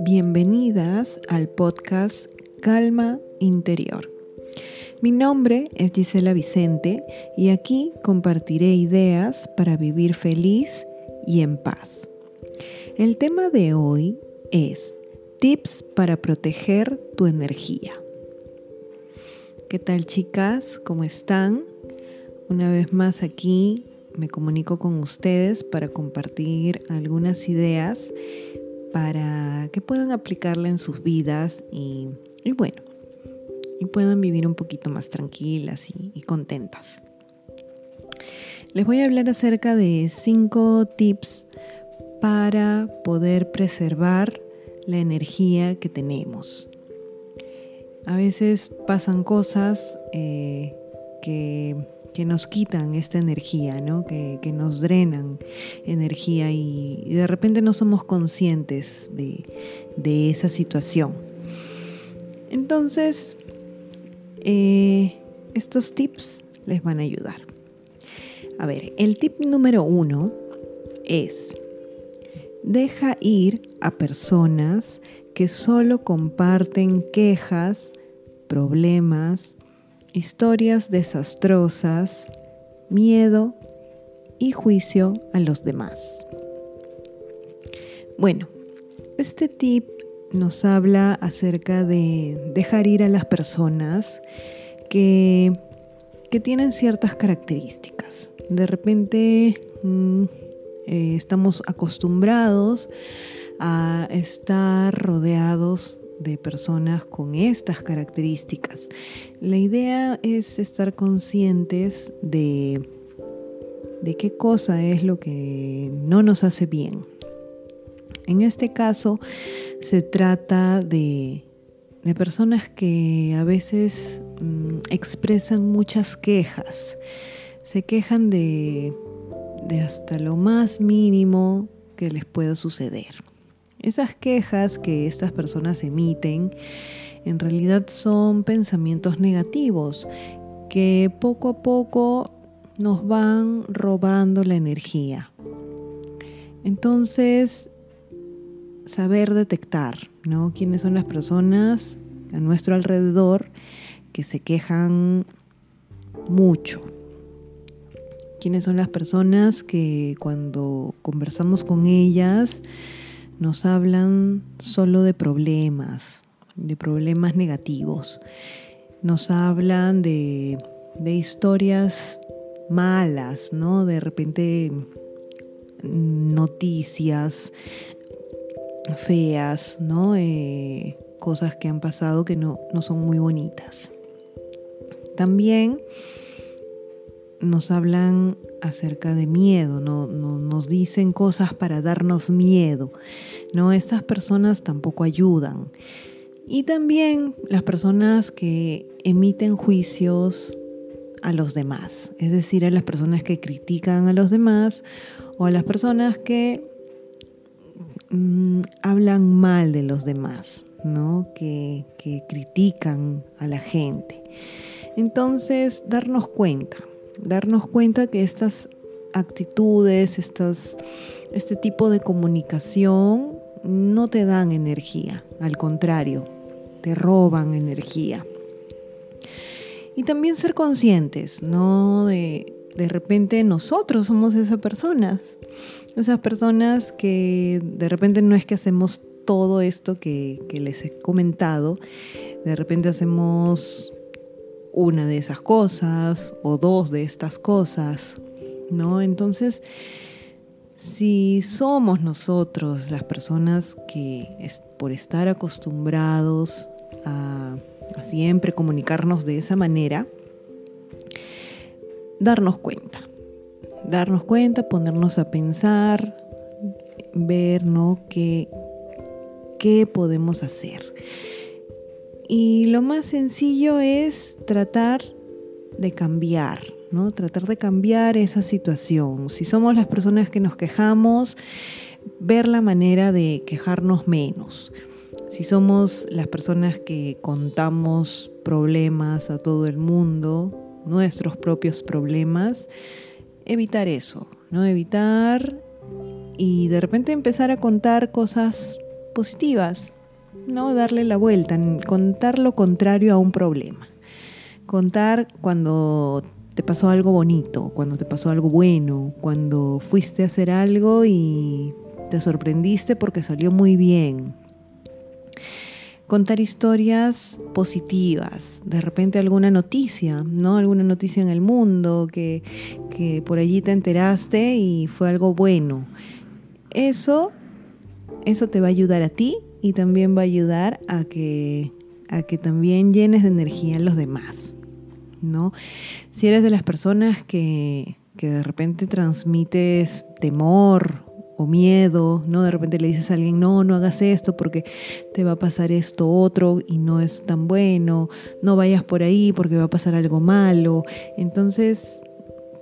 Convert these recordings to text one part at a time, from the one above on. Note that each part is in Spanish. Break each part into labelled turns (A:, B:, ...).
A: Bienvenidas al podcast Calma Interior. Mi nombre es Gisela Vicente y aquí compartiré ideas para vivir feliz y en paz. El tema de hoy es tips para proteger tu energía. ¿Qué tal chicas? ¿Cómo están? Una vez más aquí me comunico con ustedes para compartir algunas ideas para que puedan aplicarla en sus vidas y, bueno, y puedan vivir un poquito más tranquilas y, y contentas. Les voy a hablar acerca de cinco tips para poder preservar la energía que tenemos. A veces pasan cosas eh, que, nos quitan esta energía, ¿no? que, nos drenan energía y, de repente no somos conscientes de, esa situación. Entonces, eh, estos tips les van a ayudar. A ver, el tip número uno es, deja ir a personas que solo comparten quejas, problemas, historias desastrosas, miedo y juicio a los demás. Bueno, este tip nos habla acerca de dejar ir a las personas que, que tienen ciertas características. De repente mm, eh, estamos acostumbrados a estar rodeados de personas con estas características. La idea es estar conscientes de, de qué cosa es lo que no nos hace bien. En este caso se trata de, de personas que a veces mm, expresan muchas quejas. Se quejan de, de hasta lo más mínimo que les pueda suceder. Esas quejas que estas personas emiten en realidad son pensamientos negativos que poco a poco nos van robando la energía. Entonces, saber detectar, ¿no? Quiénes son las personas a nuestro alrededor que se quejan mucho. Quiénes son las personas que cuando conversamos con ellas nos hablan solo de problemas, de problemas negativos. Nos hablan de, historias malas, ¿no? De repente mm, noticias feas, ¿no? Eh, cosas que han pasado que no, no son muy bonitas. También nos hablan acerca de miedo, no, nos dicen cosas para darnos miedo. No, estas personas tampoco ayudan. Y también las personas que emiten juicios a los demás, es decir, a las personas que critican a los demás o a las personas que mm, hablan mal de los demás, ¿no? que critican a la gente. Entonces, darnos cuenta, darnos cuenta que estas actitudes, estas, este tipo de comunicación no te dan energía, al contrario, te roban energía. Y también ser conscientes, ¿no? De, de repente nosotros somos esas personas, esas personas que de repente no es que hacemos todo esto que, que les he comentado, de repente hacemos una de esas cosas o dos de estas cosas, ¿no? Entonces, si somos nosotros las personas que por estar acostumbrados a, siempre comunicarnos de esa manera, darnos cuenta, darnos cuenta, ponernos a pensar, ver. ¿Qué, qué podemos hacer? Y lo más sencillo es tratar de cambiar, ¿no? Tratar de cambiar esa situación. Si somos las personas que nos quejamos, ver la manera de quejarnos menos. Si somos las personas que contamos problemas a todo el mundo, nuestros propios problemas, evitar eso, ¿no? Evitar y de repente empezar a contar cosas positivas, ¿no? Darle la vuelta, contar lo contrario a un problema. Contar cuando te pasó algo bonito, cuando te pasó algo bueno, cuando fuiste a hacer algo y te sorprendiste porque salió muy bien. Contar historias positivas, de repente alguna noticia, ¿no? Alguna noticia en el mundo que, que por allí te enteraste y fue algo bueno. Eso, eso te va a ayudar a ti y también va a ayudar a que, a que también llenes de energía a los demás, ¿no? Si eres de las personas que, que de repente transmites temor o miedo, ¿no? De repente le dices a alguien, no, no hagas esto porque te va a pasar esto otro y no es tan bueno, no vayas por ahí porque va a pasar algo malo. Entonces,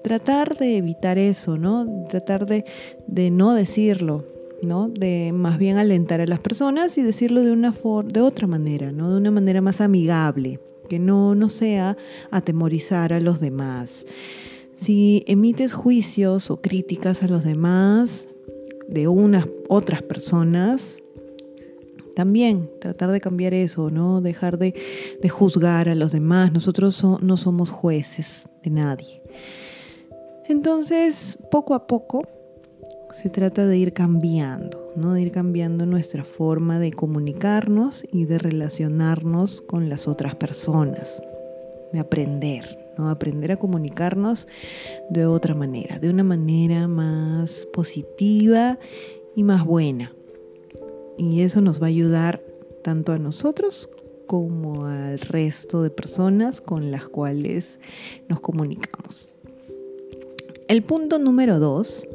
A: tratar de evitar eso, ¿no? Tratar de, de no decirlo, ¿no? De más bien alentar a las personas y decirlo de una de otra manera, ¿no? De una manera más amigable, que no, no sea atemorizar a los demás. Si emites juicios o críticas a los demás, de unas otras personas, también tratar de cambiar eso, ¿no? Dejar de, juzgar a los demás. Nosotros no somos jueces de nadie. Entonces, poco a poco se trata de ir cambiando, ¿no? De ir cambiando nuestra forma de comunicarnos y de relacionarnos con las otras personas, de aprender, Aprender a comunicarnos de otra manera, de una manera más positiva y más buena. Y eso nos va a ayudar tanto a nosotros como al resto de personas con las cuales nos comunicamos. El punto número dos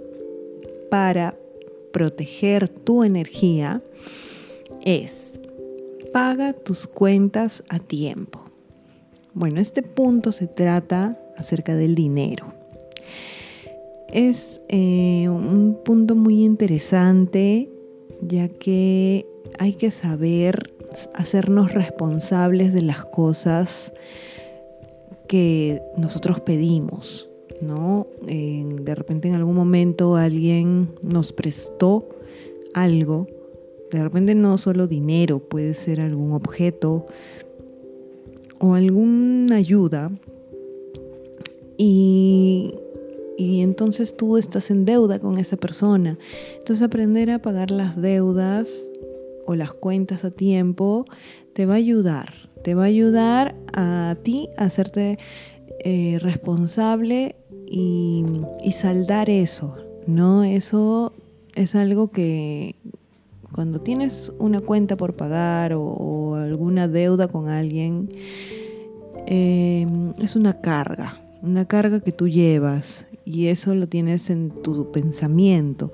A: para proteger tu energía es paga tus cuentas a tiempo. Bueno, este punto se trata acerca del dinero. Es eh, un punto muy interesante ya que hay que saber hacernos responsables de las cosas que nosotros pedimos, ¿no? de repente en algún momento alguien nos prestó algo, de repente no solo dinero, puede ser algún objeto, o alguna ayuda y, y entonces tú estás en deuda con esa persona. Entonces aprender a pagar las deudas o las cuentas a tiempo te va a ayudar, te va a ayudar a ti a hacerte eh, responsable y, saldar eso, ¿no? Eso es algo que cuando tienes una cuenta por pagar o, alguna deuda con alguien, eh, es una carga, una carga que tú llevas y eso lo tienes en tu pensamiento.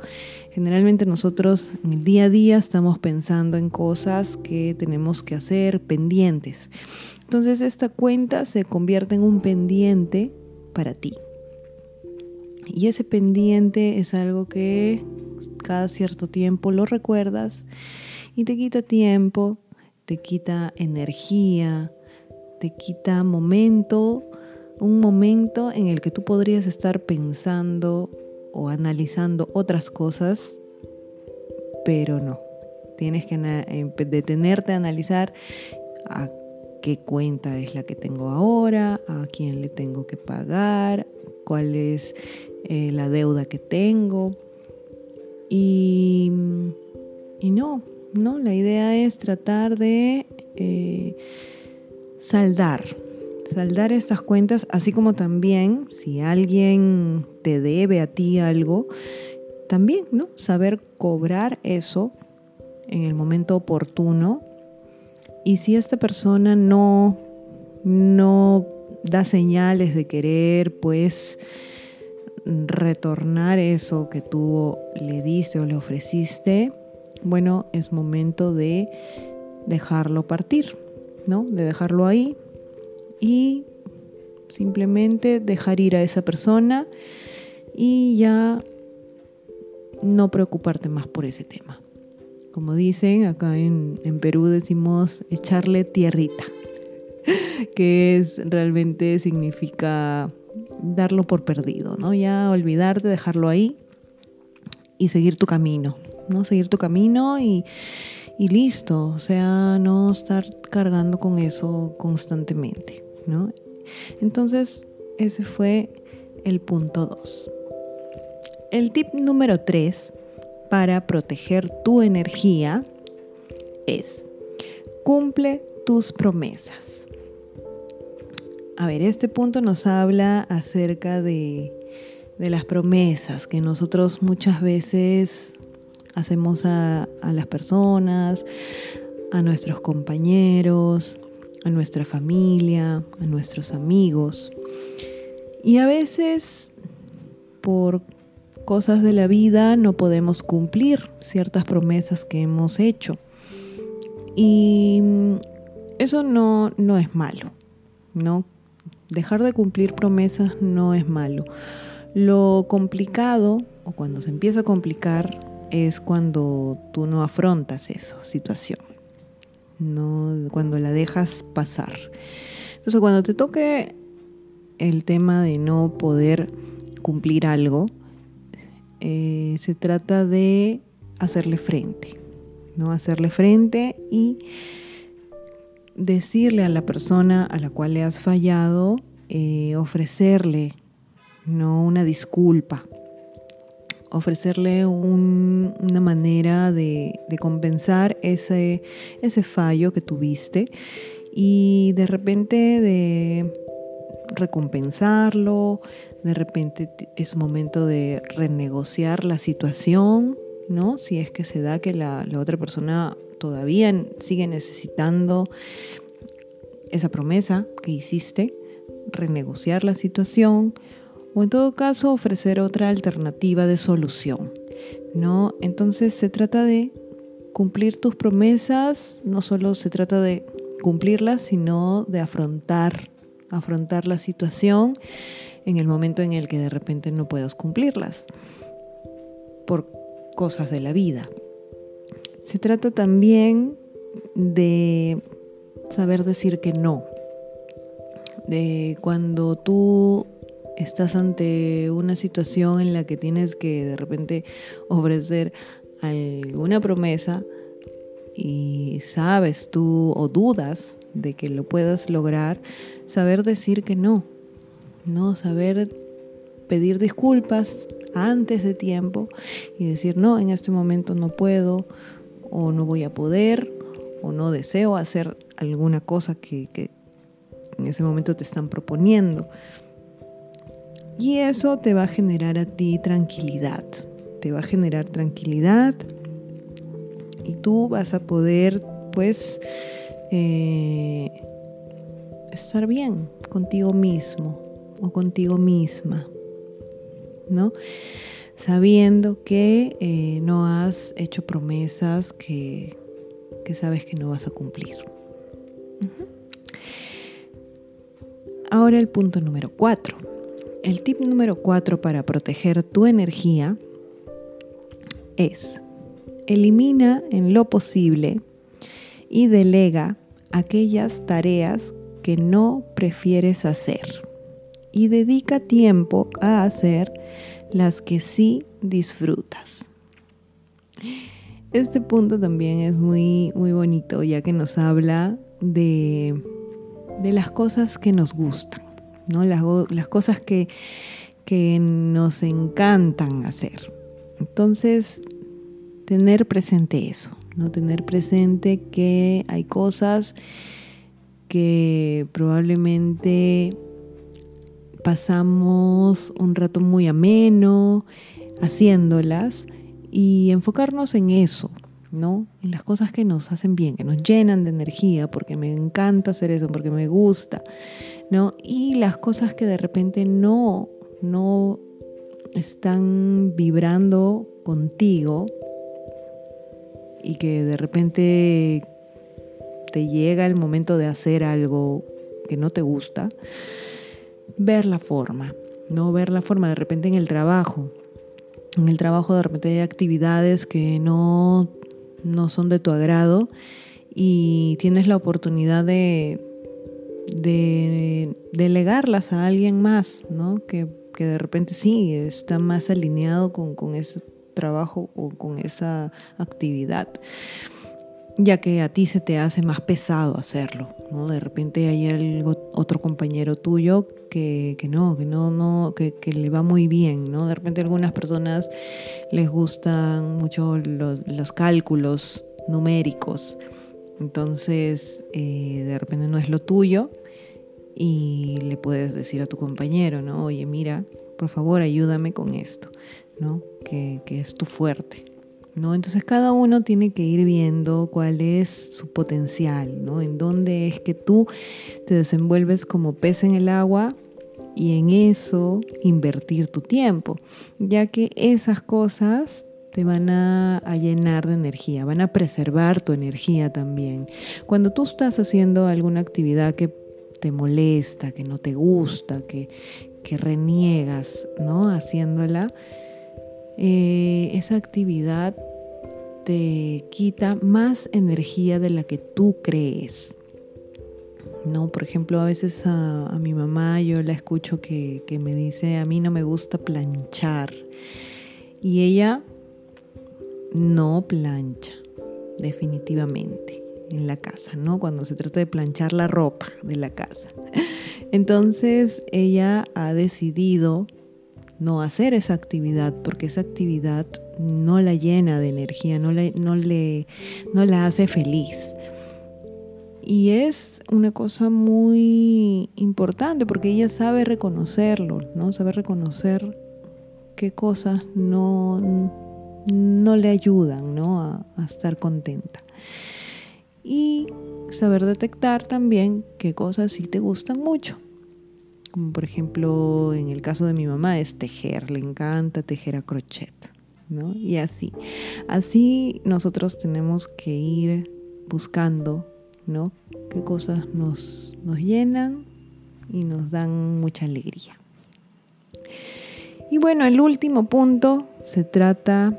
A: Generalmente nosotros en el día a día estamos pensando en cosas que tenemos que hacer pendientes. Entonces esta cuenta se convierte en un pendiente para ti. Y ese pendiente es algo que cada cierto tiempo lo recuerdas y te quita tiempo, te quita energía, te quita momento, un momento en el que tú podrías estar pensando o analizando otras cosas, pero no. Tienes que eh, detenerte a analizar a qué cuenta es la que tengo ahora, a quién le tengo que pagar, cuál es eh, la deuda que tengo. Y, y, no, no, la idea es tratar de eh, saldar, saldar estas cuentas, así como también si alguien te debe a ti algo, también, ¿no? Saber cobrar eso en el momento oportuno. Y si esta persona no, no da señales de querer, pues retornar eso que tú le diste o le ofreciste, bueno, es momento de dejarlo partir, ¿no? De dejarlo ahí y simplemente dejar ir a esa persona y ya no preocuparte más por ese tema. Como dicen, acá en, Perú decimos echarle tierrita, que es realmente significa darlo por perdido, ¿no? Ya olvidarte, dejarlo ahí y seguir tu camino, ¿no? Seguir tu camino y, y listo, o sea, no estar cargando con eso constantemente, ¿no? Entonces, ese fue el punto 2. El tip número 3 para proteger tu energía es cumple tus promesas. A ver, este punto nos habla acerca de, de las promesas que nosotros muchas veces hacemos a, a las personas, a nuestros compañeros, a nuestra familia, a nuestros amigos. Y a veces por cosas de la vida no podemos cumplir ciertas promesas que hemos hecho. Y eso no, no es malo, ¿no? Dejar de cumplir promesas no es malo. Lo complicado, o cuando se empieza a complicar, es cuando tú no afrontas esa situación, no cuando la dejas pasar. Entonces, cuando te toque el tema de no poder cumplir algo, eh, se trata de hacerle frente, ¿no? Hacerle frente y decirle a la persona a la cual le has fallado, eh, ofrecerle, no una disculpa, ofrecerle una manera de, de, compensar ese, ese fallo que tuviste y de repente de recompensarlo, de repente es momento de renegociar la situación, ¿no? Si es que se da que la, la otra persona todavía sigue necesitando esa promesa que hiciste, renegociar la situación o en todo caso ofrecer otra alternativa de solución, ¿no? Entonces se trata de cumplir tus promesas, no solo se trata de cumplirlas, sino de afrontar, afrontar la situación en el momento en el que de repente no puedas cumplirlas por cosas de la vida. Se trata también de saber decir que no, de cuando tú estás ante una situación en la que tienes que de repente ofrecer alguna promesa y sabes tú o dudas de que lo puedas lograr, saber decir que no, ¿no? Saber pedir disculpas antes de tiempo y decir, no, en este momento no puedo o no voy a poder o no deseo hacer alguna cosa que, en ese momento te están proponiendo. Y eso te va a generar a ti tranquilidad, te va a generar tranquilidad y tú vas a poder pues eh, estar bien contigo mismo, o contigo misma, ¿no? Sabiendo que eh, no has hecho promesas que, que, sabes que no vas a cumplir. Ahora el punto número cuatro. El tip número cuatro para proteger tu energía es elimina en lo posible y delega aquellas tareas que no prefieres hacer y dedica tiempo a hacer las que sí disfrutas. Este punto también es muy, muy bonito ya que nos habla de, de las cosas que nos gustan, ¿no? las, las cosas que, que nos encantan hacer. Entonces, tener presente eso, ¿no? Tener presente que hay cosas que probablemente pasamos un rato muy ameno haciéndolas y enfocarnos en eso, ¿no? En las cosas que nos hacen bien, que nos llenan de energía, porque me encanta hacer eso, porque me gusta, ¿no? Y las cosas que de repente no, no están vibrando contigo y que de repente te llega el momento de hacer algo que no te gusta, ver la forma, ¿no? Ver la forma de repente en el trabajo. En el trabajo de repente hay actividades que no, no son de tu agrado y tienes la oportunidad de, de delegarlas a alguien más, ¿no? Que, de repente sí está más alineado con, con ese trabajo o con esa actividad ya que a ti se te hace más pesado hacerlo, ¿no? De repente hay algo, otro compañero tuyo que, que no, que no, no, que, que, le va muy bien, ¿no? De repente a algunas personas les gustan mucho los, los cálculos numéricos, entonces eh, de repente no es lo tuyo y le puedes decir a tu compañero, ¿no? Oye, mira, por favor ayúdame con esto, ¿no? Que, que es tu fuerte. ¿No? Entonces cada uno tiene que ir viendo cuál es su potencial, ¿no? En dónde es que tú te desenvuelves como pez en el agua y en eso invertir tu tiempo, ya que esas cosas te van a, llenar de energía, van a preservar tu energía también. Cuando tú estás haciendo alguna actividad que te molesta, que no te gusta, que, que reniegas, ¿no? Haciéndola, eh, esa actividad te quita más energía de la que tú crees. ¿no? Por ejemplo, a veces a, mi mamá yo la escucho que, que, me dice, a mí no me gusta planchar. Y ella no plancha, definitivamente, en la casa, ¿no? Cuando se trata de planchar la ropa de la casa. Entonces ella ha decidido no hacer esa actividad porque esa actividad no la llena de energía, no, no, le, no la hace feliz. Y es una cosa muy importante porque ella sabe reconocerlo, ¿no? Sabe reconocer qué cosas no, no le ayudan, ¿no? A, a estar contenta. Y saber detectar también qué cosas sí te gustan mucho por ejemplo en el caso de mi mamá es tejer, le encanta tejer a crochet, ¿no? Y así, así nosotros tenemos que ir buscando, ¿no? Qué cosas nos, nos llenan y nos dan mucha alegría. Y bueno, el último punto se trata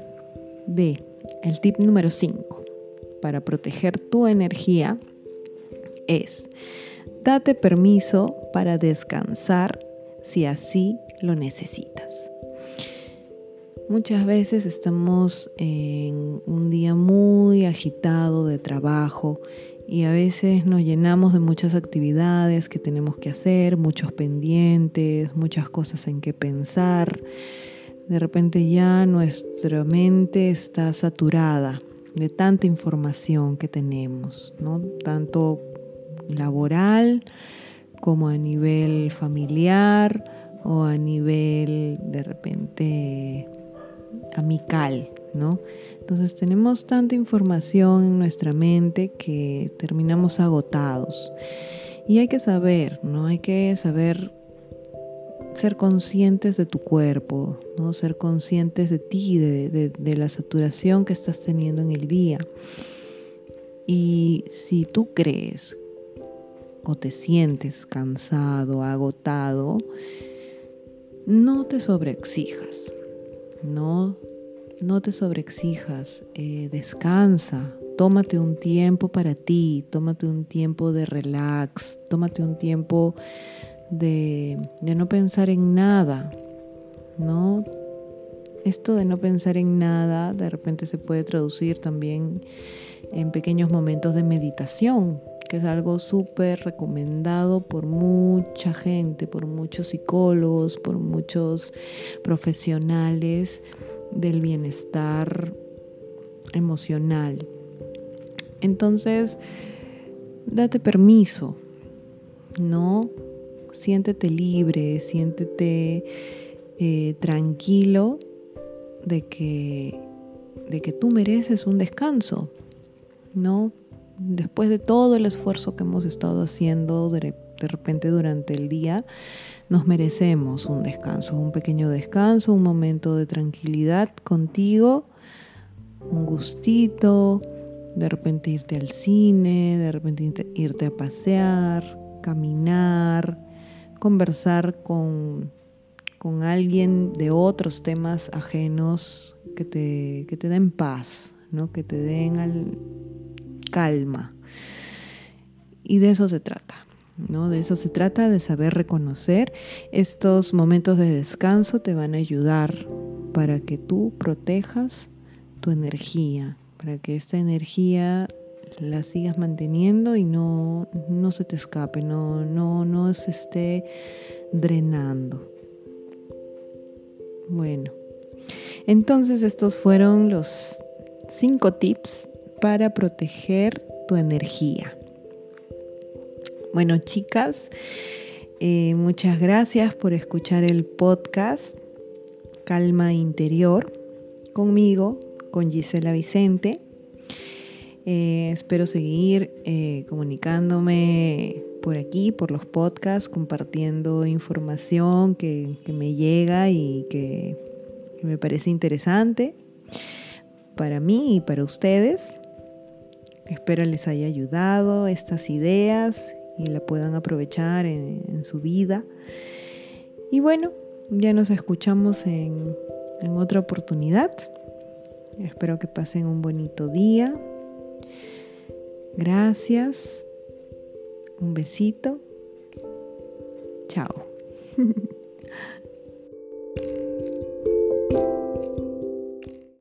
A: de el tip número 5 para proteger tu energía es Date permiso para descansar si así lo necesitas. Muchas veces estamos en un día muy agitado de trabajo y a veces nos llenamos de muchas actividades que tenemos que hacer, muchos pendientes, muchas cosas en que pensar. De repente ya nuestra mente está saturada de tanta información que tenemos, ¿no? Tanto laboral, como a nivel familiar o a nivel de repente amical, ¿no? Entonces tenemos tanta información en nuestra mente que terminamos agotados. Y hay que saber, ¿no? Hay que saber ser conscientes de tu cuerpo, ¿no? Ser conscientes de ti, de, de la saturación que estás teniendo en el día. Y si tú crees o te sientes cansado, agotado, no te sobreexijas, no, no te sobreexijas, eh, descansa, tómate un tiempo para ti, tómate un tiempo de relax, tómate un tiempo de, de no pensar en nada, ¿no? Esto de no pensar en nada de repente se puede traducir también en pequeños momentos de meditación, que es algo súper recomendado por mucha gente, por muchos psicólogos, por muchos profesionales del bienestar emocional. Entonces, date permiso, ¿no? Siéntete libre, siéntete eh, tranquilo de que, de que tú mereces un descanso, ¿no? Después de todo el esfuerzo que hemos estado haciendo de, repente durante el día, nos merecemos un descanso, un pequeño descanso, un momento de tranquilidad contigo, un gustito, de repente irte al cine, de repente irte a pasear, caminar, conversar con, con alguien de otros temas ajenos que te, que te den paz, ¿no? que te den al, calma. Y de eso se trata, ¿no? De eso se trata, de saber reconocer. Estos momentos de descanso te van a ayudar para que tú protejas tu energía, para que esta energía la sigas manteniendo y no, no se te escape, no, no, no se esté drenando. Bueno, entonces estos fueron los cinco tips para proteger tu energía. Bueno, chicas, eh, muchas gracias por escuchar el podcast Calma Interior conmigo, con Gisela Vicente. Eh, espero seguir eh, comunicándome por aquí, por los podcasts, compartiendo información que, me llega y que, me parece interesante para mí y para ustedes. Espero les haya ayudado estas ideas y la puedan aprovechar en, su vida. Y bueno, ya nos escuchamos en, en otra oportunidad. Espero que pasen un bonito día. Gracias. Un besito. Chao.